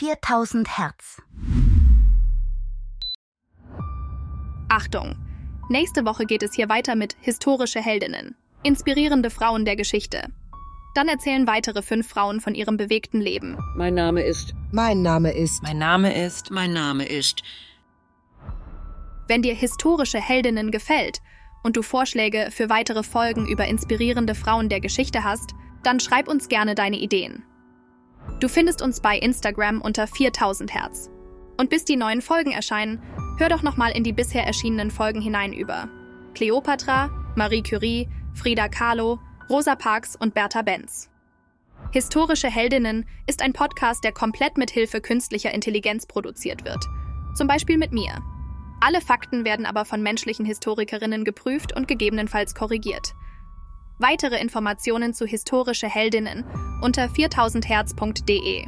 4000 Hertz. Achtung! Nächste Woche geht es hier weiter mit historische Heldinnen, inspirierende Frauen der Geschichte. Dann erzählen weitere fünf Frauen von ihrem bewegten Leben. Mein Name ist. Mein Name ist. Mein Name ist. Mein Name ist. Wenn dir historische Heldinnen gefällt und du Vorschläge für weitere Folgen über inspirierende Frauen der Geschichte hast, dann schreib uns gerne deine Ideen. Du findest uns bei Instagram unter 4000 Hertz. Und bis die neuen Folgen erscheinen, hör doch nochmal in die bisher erschienenen Folgen hinein über Cleopatra, Marie Curie, Frida Kahlo, Rosa Parks und Bertha Benz. Historische Heldinnen ist ein Podcast, der komplett mit Hilfe künstlicher Intelligenz produziert wird. Zum Beispiel mit mir. Alle Fakten werden aber von menschlichen Historikerinnen geprüft und gegebenenfalls korrigiert. Weitere Informationen zu historische Heldinnen unter 4000herz.de.